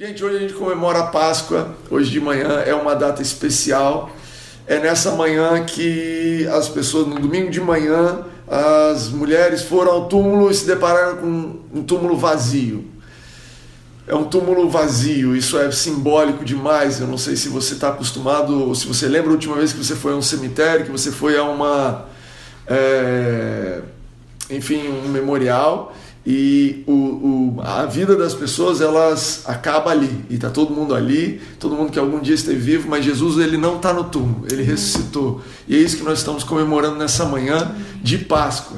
Gente, hoje a gente comemora a Páscoa, hoje de manhã é uma data especial. É nessa manhã que as pessoas, no domingo de manhã, as mulheres foram ao túmulo e se depararam com um túmulo vazio. É um túmulo vazio, isso é simbólico demais. Eu não sei se você está acostumado, se você lembra a última vez que você foi a um cemitério, que você foi a uma. É, enfim, um memorial e o, o, a vida das pessoas elas acaba ali. E está todo mundo ali todo mundo que algum dia esteve vivo mas Jesus ele não está no túmulo ele ressuscitou. E é isso que nós estamos comemorando nessa manhã de Páscoa.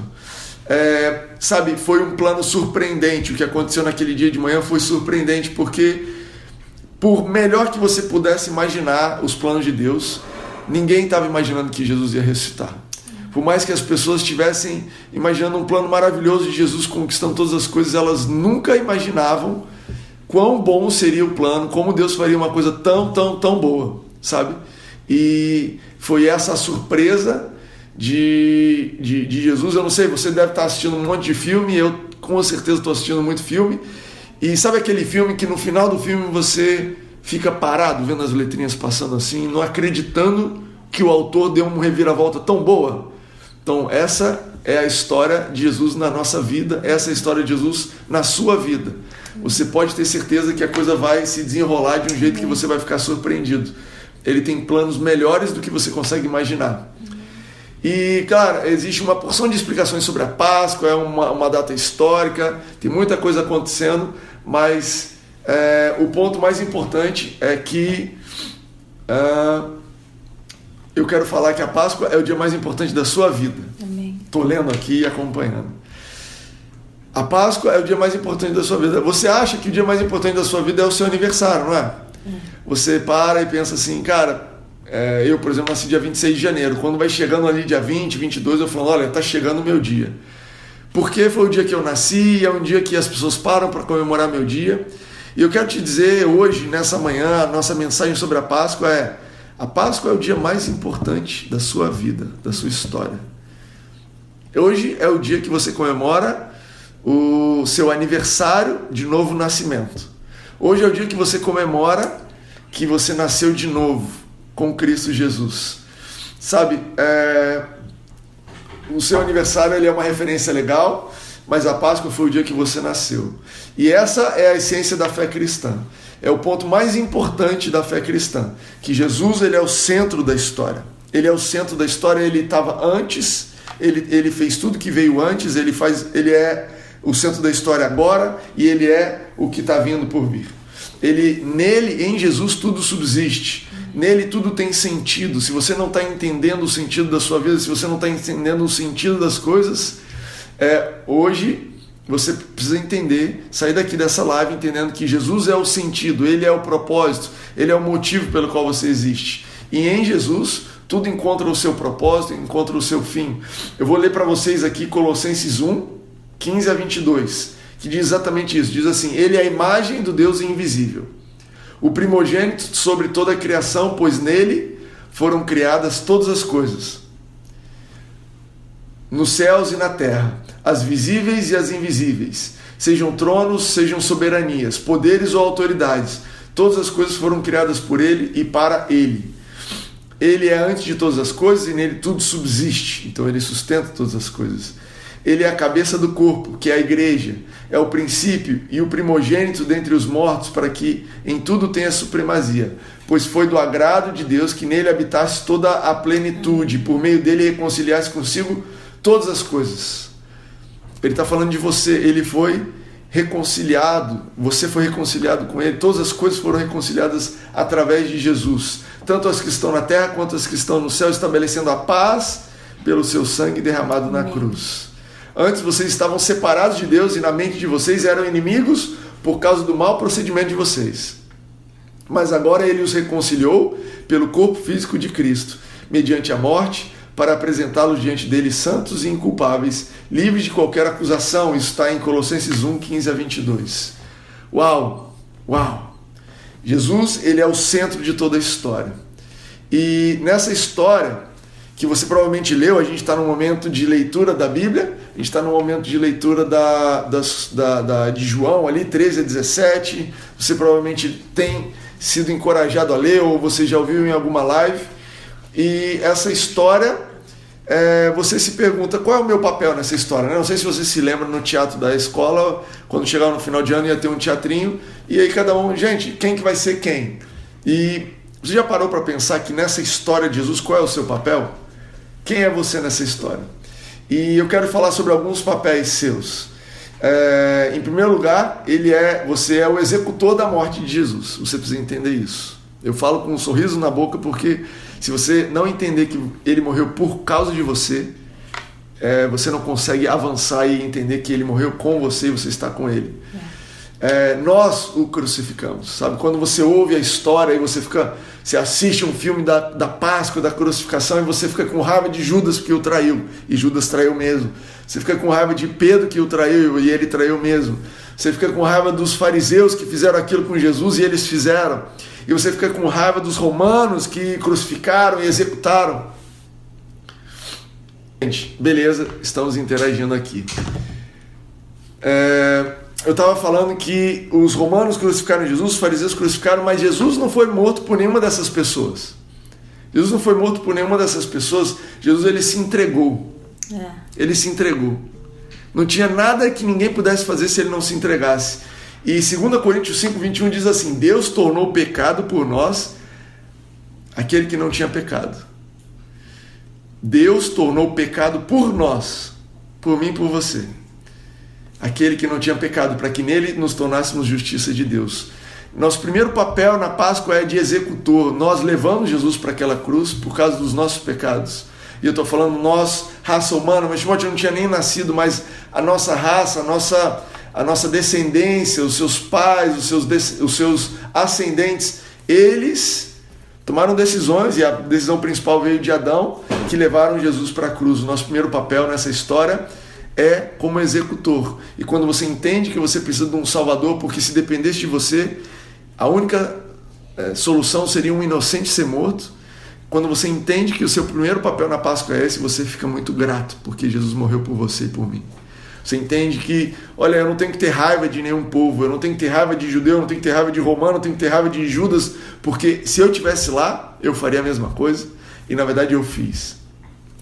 É, sabe foi um plano surpreendente. O que aconteceu naquele dia de manhã foi surpreendente porque por melhor que você pudesse imaginar os planos de Deus ninguém estava imaginando que Jesus ia ressuscitar por mais que as pessoas estivessem imaginando um plano maravilhoso de Jesus conquistando todas as coisas, elas nunca imaginavam quão bom seria o plano, como Deus faria uma coisa tão, tão, tão boa, sabe? E foi essa surpresa de, de, de, Jesus. Eu não sei, você deve estar assistindo um monte de filme, eu com certeza estou assistindo muito filme. E sabe aquele filme que no final do filme você fica parado vendo as letrinhas passando assim, não acreditando que o autor deu uma reviravolta tão boa? Então, essa é a história de Jesus na nossa vida, essa é a história de Jesus na sua vida. Você pode ter certeza que a coisa vai se desenrolar de um jeito que você vai ficar surpreendido. Ele tem planos melhores do que você consegue imaginar. E, cara, existe uma porção de explicações sobre a Páscoa, é uma, uma data histórica, tem muita coisa acontecendo, mas é, o ponto mais importante é que. Uh, eu quero falar que a Páscoa é o dia mais importante da sua vida. Estou lendo aqui e acompanhando. A Páscoa é o dia mais importante da sua vida. Você acha que o dia mais importante da sua vida é o seu aniversário, não é? é. Você para e pensa assim, cara, é, eu, por exemplo, nasci dia 26 de janeiro. Quando vai chegando ali dia 20, 22, eu falo, olha, está chegando o meu dia. Porque foi o dia que eu nasci, é um dia que as pessoas param para comemorar meu dia. E eu quero te dizer hoje, nessa manhã, a nossa mensagem sobre a Páscoa é a Páscoa é o dia mais importante da sua vida, da sua história. Hoje é o dia que você comemora o seu aniversário de novo nascimento. Hoje é o dia que você comemora que você nasceu de novo com Cristo Jesus. Sabe, é... o seu aniversário ele é uma referência legal, mas a Páscoa foi o dia que você nasceu. E essa é a essência da fé cristã é o ponto mais importante da fé cristã, que Jesus ele é o centro da história. Ele é o centro da história, ele estava antes, ele, ele fez tudo que veio antes, ele faz, ele é o centro da história agora e ele é o que está vindo por vir. Ele, nele, em Jesus, tudo subsiste. Nele tudo tem sentido. Se você não está entendendo o sentido da sua vida, se você não está entendendo o sentido das coisas, é, hoje você precisa entender, sair daqui dessa live entendendo que Jesus é o sentido, ele é o propósito, ele é o motivo pelo qual você existe. E em Jesus, tudo encontra o seu propósito, encontra o seu fim. Eu vou ler para vocês aqui Colossenses 1, 15 a 22, que diz exatamente isso. Diz assim: Ele é a imagem do Deus invisível, o primogênito sobre toda a criação, pois nele foram criadas todas as coisas nos céus e na terra, as visíveis e as invisíveis, sejam tronos, sejam soberanias, poderes ou autoridades, todas as coisas foram criadas por ele e para ele. Ele é antes de todas as coisas e nele tudo subsiste, então ele sustenta todas as coisas. Ele é a cabeça do corpo, que é a igreja, é o princípio e o primogênito dentre os mortos, para que em tudo tenha supremacia, pois foi do agrado de Deus que nele habitasse toda a plenitude, por meio dele reconciliasse consigo todas as coisas. Ele está falando de você, ele foi reconciliado, você foi reconciliado com ele, todas as coisas foram reconciliadas através de Jesus, tanto as que estão na terra quanto as que estão no céu, estabelecendo a paz pelo seu sangue derramado na cruz. Antes vocês estavam separados de Deus e na mente de vocês eram inimigos por causa do mau procedimento de vocês. Mas agora ele os reconciliou pelo corpo físico de Cristo, mediante a morte, para apresentá-los diante dele santos e inculpáveis, livres de qualquer acusação. Isso está em Colossenses 1, 15 a 22. Uau! Uau! Jesus, ele é o centro de toda a história. E nessa história, que você provavelmente leu, a gente está no momento de leitura da Bíblia, A gente está no momento de leitura da, das, da, da, de João, ali, 13 a 17. Você provavelmente tem sido encorajado a ler, ou você já ouviu em alguma live. E essa história, é, você se pergunta qual é o meu papel nessa história. Né? Não sei se você se lembra no teatro da escola, quando chegava no final de ano ia ter um teatrinho, e aí cada um, gente, quem que vai ser quem? E você já parou para pensar que nessa história de Jesus, qual é o seu papel? Quem é você nessa história? E eu quero falar sobre alguns papéis seus. É, em primeiro lugar, ele é, você é o executor da morte de Jesus. Você precisa entender isso. Eu falo com um sorriso na boca porque se você não entender que ele morreu por causa de você, é, você não consegue avançar e entender que ele morreu com você e você está com ele. É é, nós o crucificamos, sabe? Quando você ouve a história e você fica, você assiste um filme da, da Páscoa, da crucificação e você fica com raiva de Judas porque o traiu e Judas traiu mesmo. Você fica com raiva de Pedro que o traiu e ele traiu mesmo. Você fica com raiva dos fariseus que fizeram aquilo com Jesus e eles fizeram. E você fica com raiva dos romanos que crucificaram e executaram. Gente, beleza, estamos interagindo aqui. É, eu estava falando que os romanos crucificaram Jesus, os fariseus crucificaram, mas Jesus não foi morto por nenhuma dessas pessoas. Jesus não foi morto por nenhuma dessas pessoas. Jesus ele se entregou. É. Ele se entregou. Não tinha nada que ninguém pudesse fazer se ele não se entregasse. E 2 Coríntios 5, 21 diz assim: Deus tornou pecado por nós aquele que não tinha pecado. Deus tornou pecado por nós, por mim e por você aquele que não tinha pecado, para que nele nos tornássemos justiça de Deus. Nosso primeiro papel na Páscoa é de executor. Nós levamos Jesus para aquela cruz por causa dos nossos pecados. E eu estou falando nós, raça humana, mas Timóteo não tinha nem nascido, mas a nossa raça, a nossa, a nossa descendência, os seus pais, os seus, os seus ascendentes, eles tomaram decisões, e a decisão principal veio de Adão, que levaram Jesus para a cruz. O nosso primeiro papel nessa história é como executor. E quando você entende que você precisa de um salvador, porque se dependesse de você, a única é, solução seria um inocente ser morto. Quando você entende que o seu primeiro papel na Páscoa é esse, você fica muito grato, porque Jesus morreu por você e por mim. Você entende que, olha, eu não tenho que ter raiva de nenhum povo, eu não tenho que ter raiva de judeu, eu não tenho que ter raiva de romano, eu não tenho que ter raiva de Judas, porque se eu tivesse lá, eu faria a mesma coisa, e na verdade eu fiz.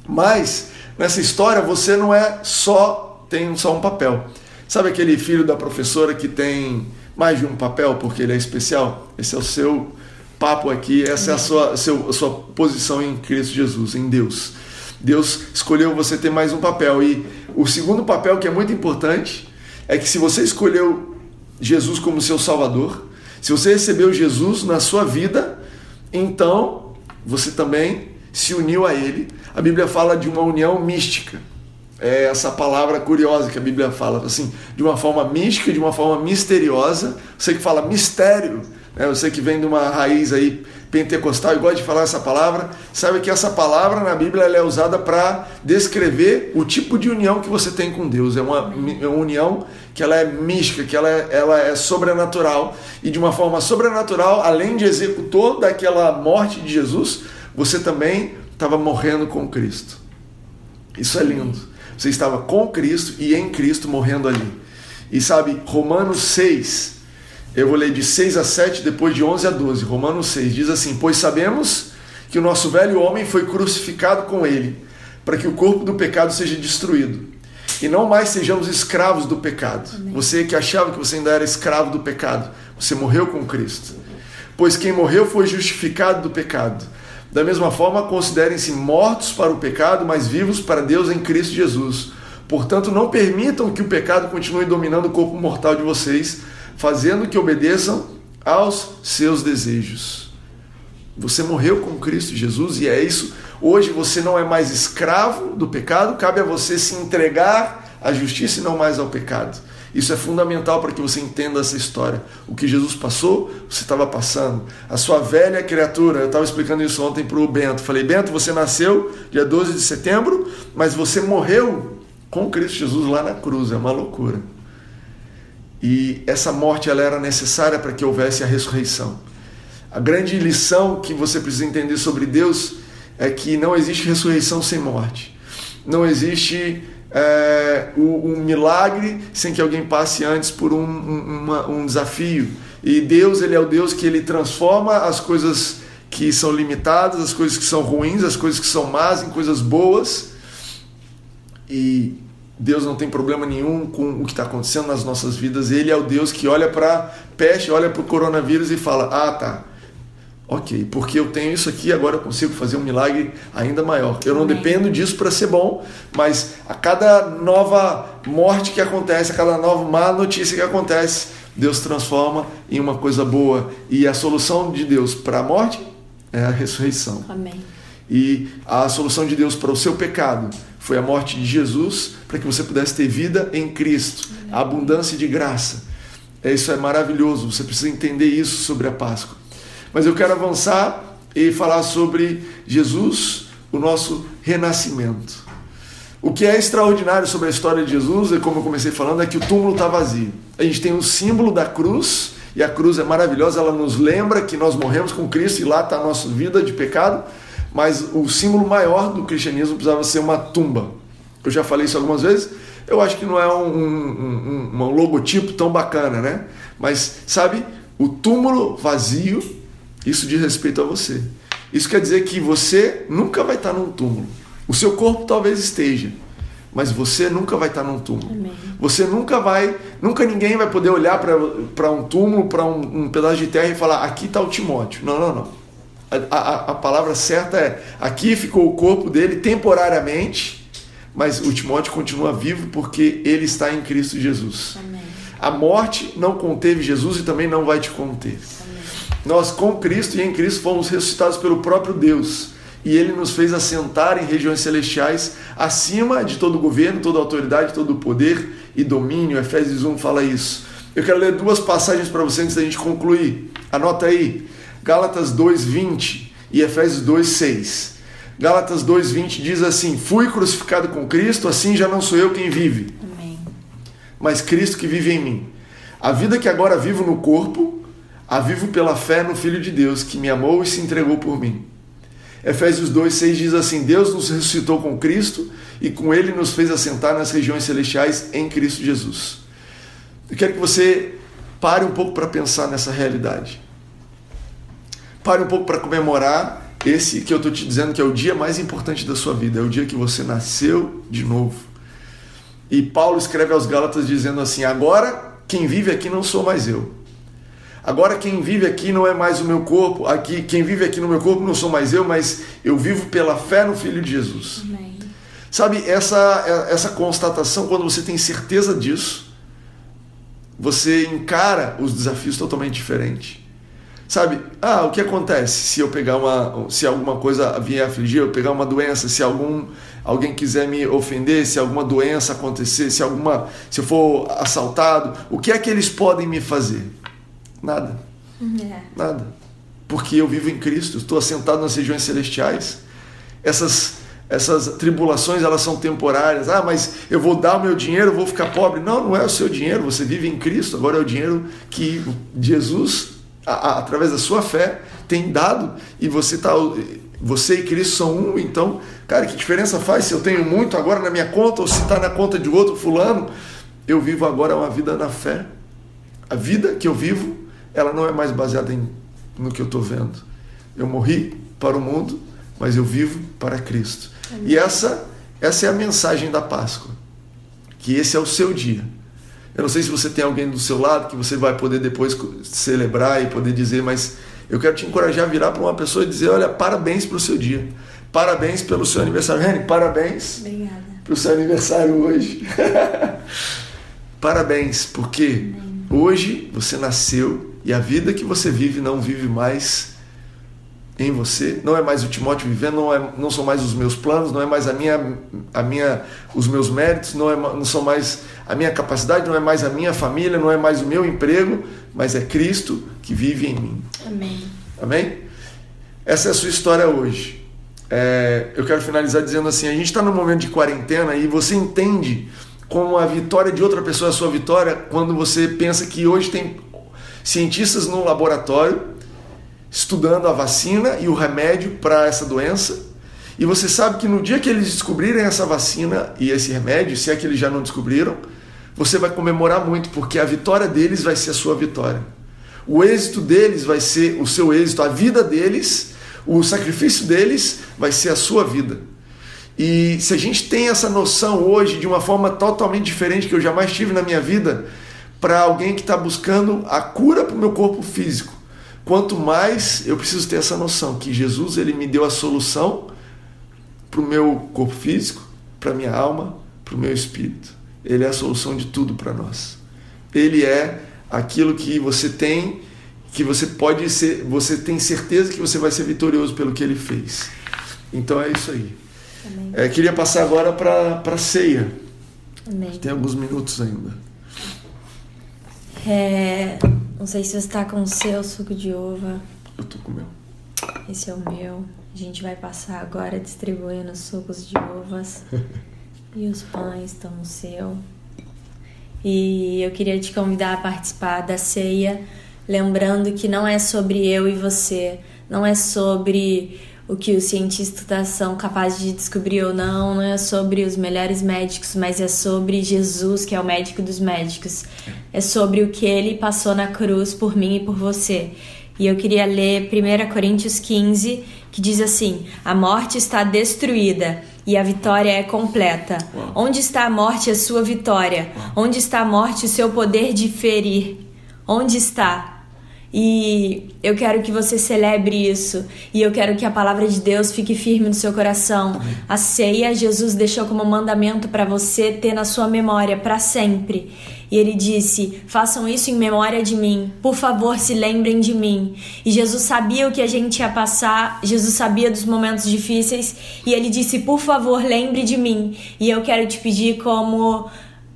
Mas nessa história você não é só tem só um papel. Sabe aquele filho da professora que tem mais de um papel porque ele é especial? Esse é o seu papo aqui, essa é a sua, sua, a sua posição em Cristo Jesus, em Deus. Deus escolheu você ter mais um papel. E o segundo papel, que é muito importante, é que se você escolheu Jesus como seu Salvador, se você recebeu Jesus na sua vida, então você também se uniu a Ele a Bíblia fala de uma união mística. É essa palavra curiosa que a Bíblia fala, assim, de uma forma mística, de uma forma misteriosa. Você que fala mistério, né? você que vem de uma raiz aí pentecostal e gosta de falar essa palavra, sabe que essa palavra na Bíblia é usada para descrever o tipo de união que você tem com Deus. É uma, é uma união que ela é mística, que ela é, ela é sobrenatural e de uma forma sobrenatural, além de executor daquela morte de Jesus, você também estava morrendo com Cristo. Isso é lindo. Você estava com Cristo e em Cristo morrendo ali. E sabe, Romanos 6, eu vou ler de 6 a 7, depois de 11 a 12. Romanos 6 diz assim: Pois sabemos que o nosso velho homem foi crucificado com ele, para que o corpo do pecado seja destruído. E não mais sejamos escravos do pecado. Amém. Você que achava que você ainda era escravo do pecado, você morreu com Cristo. Pois quem morreu foi justificado do pecado. Da mesma forma, considerem-se mortos para o pecado, mas vivos para Deus em Cristo Jesus. Portanto, não permitam que o pecado continue dominando o corpo mortal de vocês, fazendo que obedeçam aos seus desejos. Você morreu com Cristo Jesus e é isso. Hoje você não é mais escravo do pecado, cabe a você se entregar à justiça e não mais ao pecado. Isso é fundamental para que você entenda essa história. O que Jesus passou, você estava passando. A sua velha criatura, eu estava explicando isso ontem para o Bento. Falei, Bento, você nasceu dia 12 de setembro, mas você morreu com Cristo Jesus lá na cruz. É uma loucura. E essa morte ela era necessária para que houvesse a ressurreição. A grande lição que você precisa entender sobre Deus é que não existe ressurreição sem morte. Não existe é, um, um, milagre sem que alguém passe antes por um, um, uma, um desafio. E Deus, ele é o Deus que ele transforma as coisas que são limitadas, as coisas que são ruins, as coisas que são más em coisas boas. E Deus não tem problema nenhum com o que está acontecendo nas nossas vidas. Ele é o Deus que olha para peste, olha para o coronavírus e fala: Ah, tá. Ok, porque eu tenho isso aqui, agora eu consigo fazer um milagre ainda maior. Eu não Amém. dependo disso para ser bom, mas a cada nova morte que acontece, a cada nova má notícia que acontece, Deus transforma em uma coisa boa. E a solução de Deus para a morte é a ressurreição. Amém. E a solução de Deus para o seu pecado foi a morte de Jesus para que você pudesse ter vida em Cristo, a abundância de graça. É, isso é maravilhoso, você precisa entender isso sobre a Páscoa. Mas eu quero avançar e falar sobre Jesus, o nosso renascimento. O que é extraordinário sobre a história de Jesus, e como eu comecei falando, é que o túmulo está vazio. A gente tem o símbolo da cruz, e a cruz é maravilhosa, ela nos lembra que nós morremos com Cristo e lá está a nossa vida de pecado, mas o símbolo maior do cristianismo precisava ser uma tumba. Eu já falei isso algumas vezes, eu acho que não é um, um, um, um logotipo tão bacana, né? Mas, sabe, o túmulo vazio, isso diz respeito a você. Isso quer dizer que você nunca vai estar num túmulo. O seu corpo talvez esteja, mas você nunca vai estar num túmulo. Amém. Você nunca vai, nunca ninguém vai poder olhar para um túmulo, para um, um, pedaço de terra e falar: aqui está o Timóteo. Não, não, não. A, a, a, palavra certa é: aqui ficou o corpo dele temporariamente, mas o Timóteo continua vivo porque ele está em Cristo Jesus. Amém. A morte não conteve Jesus e também não vai te conter. Amém. Nós, com Cristo e em Cristo, fomos ressuscitados pelo próprio Deus e ele nos fez assentar em regiões celestiais acima de todo governo, toda autoridade, todo poder e domínio. Efésios 1 fala isso. Eu quero ler duas passagens para você antes da gente concluir. Anota aí. Gálatas 2:20 e Efésios 2:6. Gálatas 2:20 diz assim: Fui crucificado com Cristo, assim já não sou eu quem vive, Amém. mas Cristo que vive em mim. A vida que agora vivo no corpo, a vivo pela fé no Filho de Deus, que me amou e se entregou por mim. Efésios 2,6 diz assim: Deus nos ressuscitou com Cristo e com Ele nos fez assentar nas regiões celestiais em Cristo Jesus. Eu quero que você pare um pouco para pensar nessa realidade. Pare um pouco para comemorar esse que eu estou te dizendo que é o dia mais importante da sua vida, é o dia que você nasceu de novo. E Paulo escreve aos Gálatas dizendo assim: Agora quem vive aqui não sou mais eu, Agora quem vive aqui não é mais o meu corpo, aqui quem vive aqui no meu corpo não sou mais eu, mas eu vivo pela fé no Filho de Jesus. Amém. Sabe, essa, essa constatação, quando você tem certeza disso, você encara os desafios totalmente diferente. Sabe, ah, o que acontece se eu pegar uma. Se alguma coisa vier afligir, eu pegar uma doença, se algum alguém quiser me ofender, se alguma doença acontecer, se alguma. se eu for assaltado, o que é que eles podem me fazer? Nada. É. Nada. Porque eu vivo em Cristo, estou assentado nas regiões celestiais. Essas, essas tribulações elas são temporárias. Ah, mas eu vou dar o meu dinheiro, vou ficar pobre. Não, não é o seu dinheiro. Você vive em Cristo. Agora é o dinheiro que Jesus, a, a, através da sua fé, tem dado e você está você e Cristo são um, então, cara, que diferença faz se eu tenho muito agora na minha conta ou se está na conta de outro fulano? Eu vivo agora uma vida na fé. A vida que eu vivo ela não é mais baseada em, no que eu estou vendo. Eu morri para o mundo, mas eu vivo para Cristo. Amém. E essa, essa é a mensagem da Páscoa. Que esse é o seu dia. Eu não sei se você tem alguém do seu lado que você vai poder depois celebrar e poder dizer, mas eu quero te encorajar a virar para uma pessoa e dizer: olha, parabéns para o seu dia. Parabéns pelo seu aniversário. Reni, parabéns para o seu aniversário hoje. parabéns, porque Amém. hoje você nasceu e a vida que você vive não vive mais em você, não é mais o Timóteo vivendo, não, é, não são mais os meus planos, não é mais a minha, a minha, os meus méritos, não, é, não são mais a minha capacidade, não é mais a minha família, não é mais o meu emprego, mas é Cristo que vive em mim. Amém. Amém? Essa é a sua história hoje. É, eu quero finalizar dizendo assim: a gente está num momento de quarentena e você entende como a vitória de outra pessoa é a sua vitória quando você pensa que hoje tem cientistas no laboratório estudando a vacina e o remédio para essa doença. E você sabe que no dia que eles descobrirem essa vacina e esse remédio, se é que eles já não descobriram, você vai comemorar muito, porque a vitória deles vai ser a sua vitória. O êxito deles vai ser o seu êxito, a vida deles, o sacrifício deles vai ser a sua vida. E se a gente tem essa noção hoje de uma forma totalmente diferente que eu jamais tive na minha vida, para alguém que está buscando a cura para o meu corpo físico, quanto mais eu preciso ter essa noção que Jesus ele me deu a solução para o meu corpo físico, para minha alma, para o meu espírito. Ele é a solução de tudo para nós. Ele é aquilo que você tem, que você pode ser, você tem certeza que você vai ser vitorioso pelo que ele fez. Então é isso aí. É, queria passar agora para a ceia. Amém. Tem alguns minutos ainda. É, não sei se você está com o seu suco de uva. Eu tô com o meu. Esse é o meu. A gente vai passar agora distribuindo os sucos de uvas. e os pães estão no seu. E eu queria te convidar a participar da ceia, lembrando que não é sobre eu e você, não é sobre o que os cientistas são capazes de descobrir ou não, não é sobre os melhores médicos, mas é sobre Jesus, que é o médico dos médicos. É sobre o que ele passou na cruz por mim e por você. E eu queria ler 1 Coríntios 15, que diz assim: A morte está destruída e a vitória é completa. Uau. Onde está a morte, a sua vitória? Uau. Onde está a morte, o seu poder de ferir? Onde está? E eu quero que você celebre isso. E eu quero que a palavra de Deus fique firme no seu coração. A ceia, Jesus deixou como mandamento para você ter na sua memória para sempre. E ele disse: Façam isso em memória de mim. Por favor, se lembrem de mim. E Jesus sabia o que a gente ia passar, Jesus sabia dos momentos difíceis. E ele disse: Por favor, lembre de mim. E eu quero te pedir, como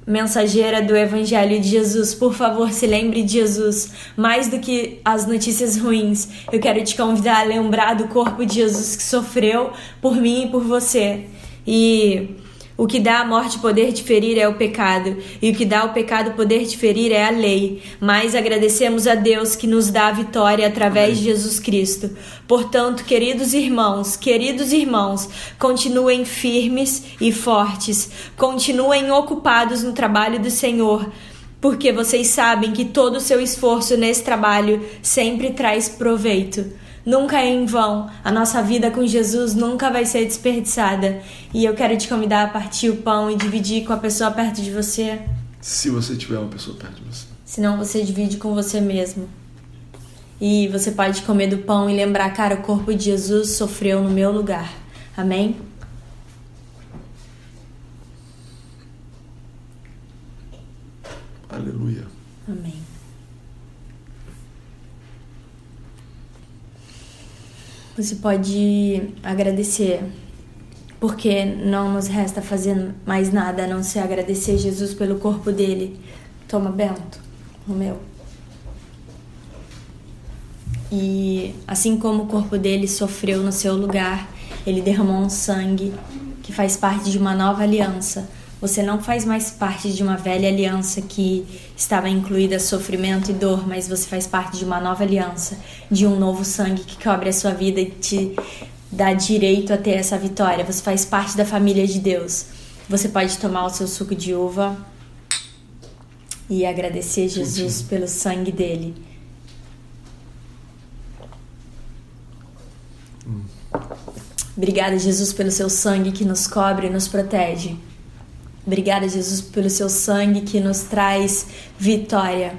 mensageira do Evangelho de Jesus, por favor, se lembre de Jesus. Mais do que as notícias ruins, eu quero te convidar a lembrar do corpo de Jesus que sofreu por mim e por você. E o que dá a morte poder de ferir é o pecado, e o que dá o pecado poder de ferir é a lei. Mas agradecemos a Deus que nos dá a vitória através de Jesus Cristo. Portanto, queridos irmãos, queridos irmãos, continuem firmes e fortes, continuem ocupados no trabalho do Senhor porque vocês sabem que todo o seu esforço nesse trabalho sempre traz proveito nunca é em vão. A nossa vida com Jesus nunca vai ser desperdiçada. E eu quero te convidar a partir o pão e dividir com a pessoa perto de você. Se você tiver uma pessoa perto de você. Senão você divide com você mesmo. E você pode comer do pão e lembrar, cara, o corpo de Jesus sofreu no meu lugar. Amém? Aleluia. Amém. Você pode agradecer, porque não nos resta fazer mais nada a não ser agradecer Jesus pelo corpo dele. Toma, Bento, o meu. E assim como o corpo dele sofreu no seu lugar, ele derramou um sangue que faz parte de uma nova aliança você não faz mais parte de uma velha aliança que estava incluída sofrimento e dor, mas você faz parte de uma nova aliança, de um novo sangue que cobre a sua vida e te dá direito a ter essa vitória. Você faz parte da família de Deus. Você pode tomar o seu suco de uva e agradecer Jesus sim, pelo sangue dele. Hum. Obrigada, Jesus, pelo seu sangue que nos cobre e nos protege. Obrigada, Jesus, pelo seu sangue que nos traz vitória.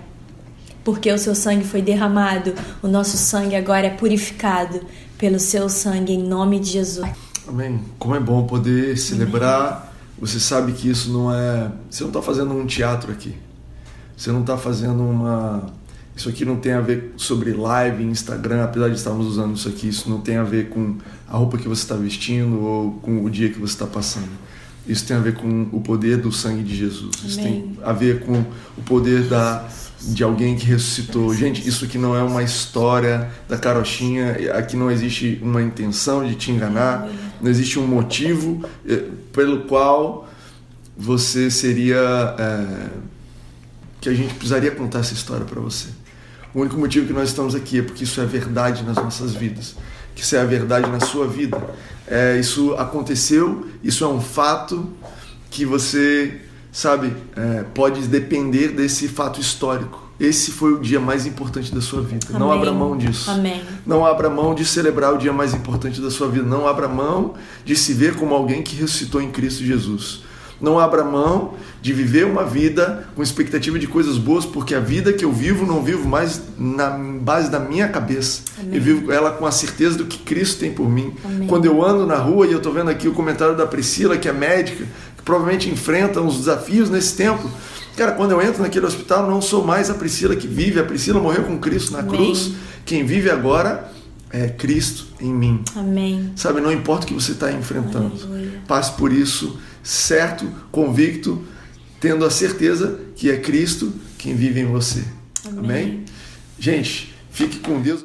Porque o seu sangue foi derramado, o nosso sangue agora é purificado pelo seu sangue, em nome de Jesus. Amém. Como é bom poder celebrar. Você sabe que isso não é. Você não está fazendo um teatro aqui. Você não está fazendo uma. Isso aqui não tem a ver sobre live, Instagram, apesar de estarmos usando isso aqui, isso não tem a ver com a roupa que você está vestindo ou com o dia que você está passando isso tem a ver com o poder do sangue de Jesus. Amém. Isso tem a ver com o poder da, de alguém que ressuscitou. Gente, isso aqui não é uma história da carochinha. Aqui não existe uma intenção de te enganar. Não existe um motivo eh, pelo qual você seria. É, que a gente precisaria contar essa história para você. O único motivo que nós estamos aqui é porque isso é verdade nas nossas vidas. que isso é a verdade na sua vida. É, isso aconteceu, isso é um fato que você, sabe, é, pode depender desse fato histórico. Esse foi o dia mais importante da sua vida. Amém. Não abra mão disso. Amém. Não abra mão de celebrar o dia mais importante da sua vida. Não abra mão de se ver como alguém que ressuscitou em Cristo Jesus. Não abra mão de viver uma vida com expectativa de coisas boas, porque a vida que eu vivo não vivo mais na base da minha cabeça. Amém. Eu vivo ela com a certeza do que Cristo tem por mim. Amém. Quando eu ando na rua e eu estou vendo aqui o comentário da Priscila, que é médica, que provavelmente enfrenta uns desafios nesse tempo. Cara, quando eu entro naquele hospital, não sou mais a Priscila que vive. A Priscila morreu com Cristo na Amém. cruz. Quem vive agora é Cristo em mim. Amém. Sabe, não importa o que você está enfrentando. Aleluia. Passe por isso, certo, convicto, tendo a certeza que é Cristo quem vive em você. Amém. Amém? Gente, fique com Deus.